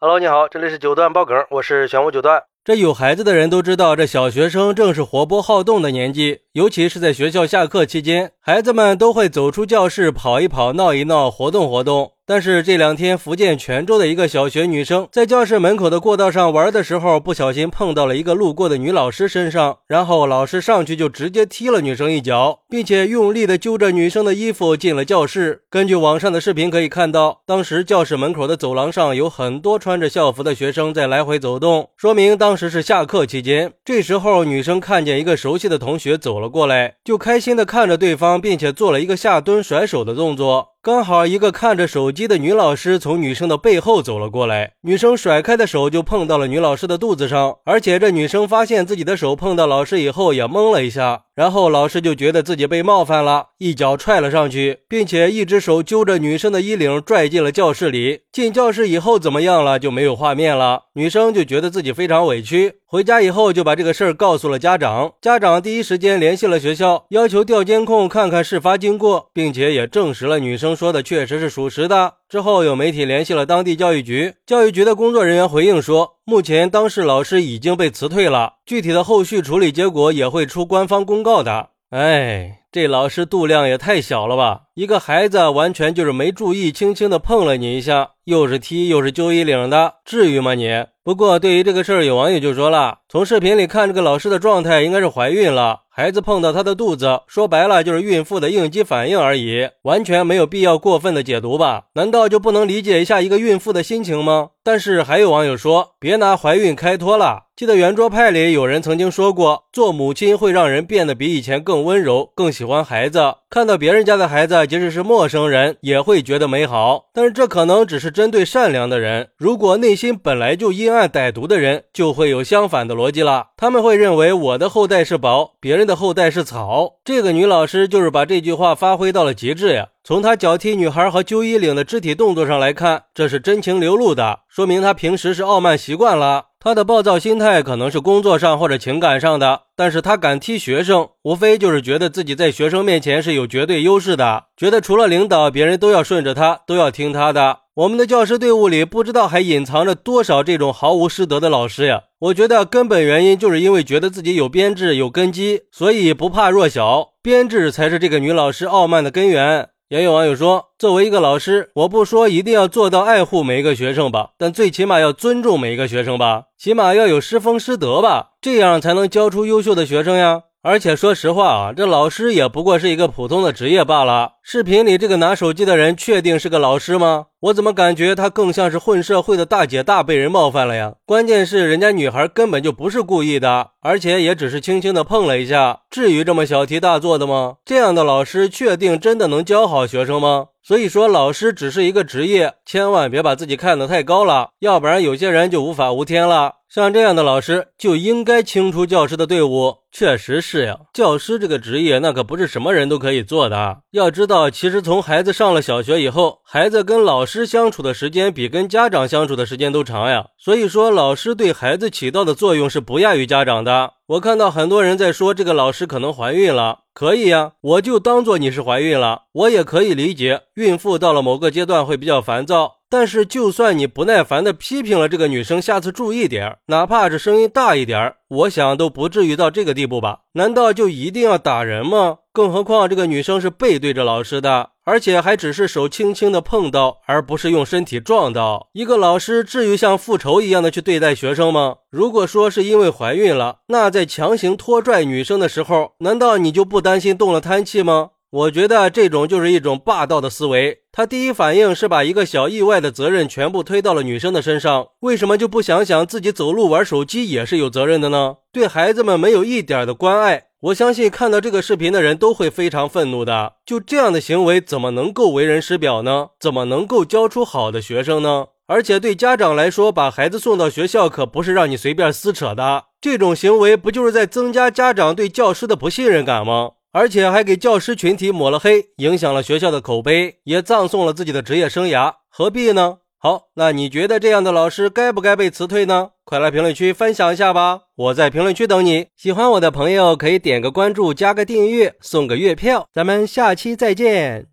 Hello，你好，这里是九段爆梗，我是玄武九段。这有孩子的人都知道，这小学生正是活泼好动的年纪，尤其是在学校下课期间，孩子们都会走出教室跑一跑、闹一闹、活动活动。但是这两天，福建泉州的一个小学女生在教室门口的过道上玩的时候，不小心碰到了一个路过的女老师身上，然后老师上去就直接踢了女生一脚，并且用力的揪着女生的衣服进了教室。根据网上的视频可以看到，当时教室门口的走廊上有很多穿着校服的学生在来回走动，说明当时是下课期间。这时候，女生看见一个熟悉的同学走了过来，就开心的看着对方，并且做了一个下蹲甩手的动作。刚好一个看着手机的女老师从女生的背后走了过来，女生甩开的手就碰到了女老师的肚子上，而且这女生发现自己的手碰到老师以后也懵了一下。然后老师就觉得自己被冒犯了，一脚踹了上去，并且一只手揪着女生的衣领拽进了教室里。进教室以后怎么样了就没有画面了。女生就觉得自己非常委屈，回家以后就把这个事儿告诉了家长。家长第一时间联系了学校，要求调监控看看事发经过，并且也证实了女生说的确实是属实的。之后有媒体联系了当地教育局，教育局的工作人员回应说，目前当事老师已经被辞退了，具体的后续处理结果也会出官方公告的。哎，这老师度量也太小了吧！一个孩子完全就是没注意，轻轻的碰了你一下，又是踢又是揪衣领的，至于吗你？不过对于这个事儿，有网友就说了，从视频里看，这个老师的状态应该是怀孕了。孩子碰到她的肚子，说白了就是孕妇的应激反应而已，完全没有必要过分的解读吧？难道就不能理解一下一个孕妇的心情吗？但是还有网友说，别拿怀孕开脱了。记得圆桌派里有人曾经说过，做母亲会让人变得比以前更温柔，更喜欢孩子。看到别人家的孩子，即使是陌生人，也会觉得美好。但是这可能只是针对善良的人，如果内心本来就阴暗歹毒的人，就会有相反的逻辑了。他们会认为我的后代是宝，别人的后代是草。这个女老师就是把这句话发挥到了极致呀。从她脚踢女孩和揪衣领的肢体动作上来看，这是真情流露的，说明她平时是傲慢习惯了。她的暴躁心态可能是工作上或者情感上的，但是她敢踢学生，无非就是觉得自己在学生面前是有绝对优势的，觉得除了领导，别人都要顺着他，都要听他的。我们的教师队伍里，不知道还隐藏着多少这种毫无师德的老师呀！我觉得根本原因就是因为觉得自己有编制、有根基，所以不怕弱小，编制才是这个女老师傲慢的根源。也有网友说，作为一个老师，我不说一定要做到爱护每一个学生吧，但最起码要尊重每一个学生吧，起码要有师风师德吧，这样才能教出优秀的学生呀。而且说实话啊，这老师也不过是一个普通的职业罢了。视频里这个拿手机的人，确定是个老师吗？我怎么感觉他更像是混社会的大姐大被人冒犯了呀？关键是人家女孩根本就不是故意的，而且也只是轻轻的碰了一下，至于这么小题大做的吗？这样的老师确定真的能教好学生吗？所以说，老师只是一个职业，千万别把自己看得太高了，要不然有些人就无法无天了。像这样的老师就应该清除教师的队伍。确实是呀，教师这个职业那可不是什么人都可以做的。要知道，其实从孩子上了小学以后，孩子跟老师相处的时间比跟家长相处的时间都长呀。所以说，老师对孩子起到的作用是不亚于家长的。我看到很多人在说这个老师可能怀孕了，可以呀，我就当做你是怀孕了。我也可以理解，孕妇到了某个阶段会比较烦躁。但是，就算你不耐烦的批评了这个女生，下次注意点哪怕是声音大一点我想都不至于到这个地步吧？难道就一定要打人吗？更何况这个女生是背对着老师的，而且还只是手轻轻的碰到，而不是用身体撞到。一个老师至于像复仇一样的去对待学生吗？如果说是因为怀孕了，那在强行拖拽女生的时候，难道你就不担心动了胎气吗？我觉得这种就是一种霸道的思维。他第一反应是把一个小意外的责任全部推到了女生的身上，为什么就不想想自己走路玩手机也是有责任的呢？对孩子们没有一点的关爱，我相信看到这个视频的人都会非常愤怒的。就这样的行为，怎么能够为人师表呢？怎么能够教出好的学生呢？而且对家长来说，把孩子送到学校可不是让你随便撕扯的，这种行为不就是在增加家长对教师的不信任感吗？而且还给教师群体抹了黑，影响了学校的口碑，也葬送了自己的职业生涯，何必呢？好，那你觉得这样的老师该不该被辞退呢？快来评论区分享一下吧！我在评论区等你。喜欢我的朋友可以点个关注，加个订阅，送个月票。咱们下期再见。